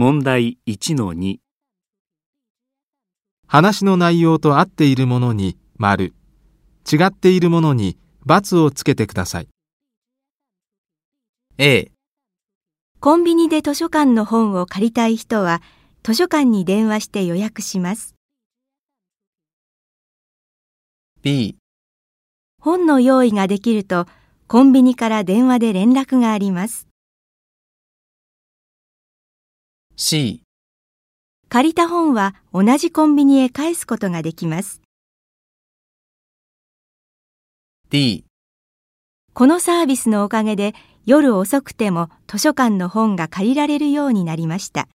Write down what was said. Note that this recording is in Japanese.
問題1-2話の内容と合っているものに丸、違っているものに×をつけてください。A、コンビニで図書館の本を借りたい人は図書館に電話して予約します。B、本の用意ができるとコンビニから電話で連絡があります。C、借りた本は同じコンビニへ返すことができます。D、このサービスのおかげで夜遅くても図書館の本が借りられるようになりました。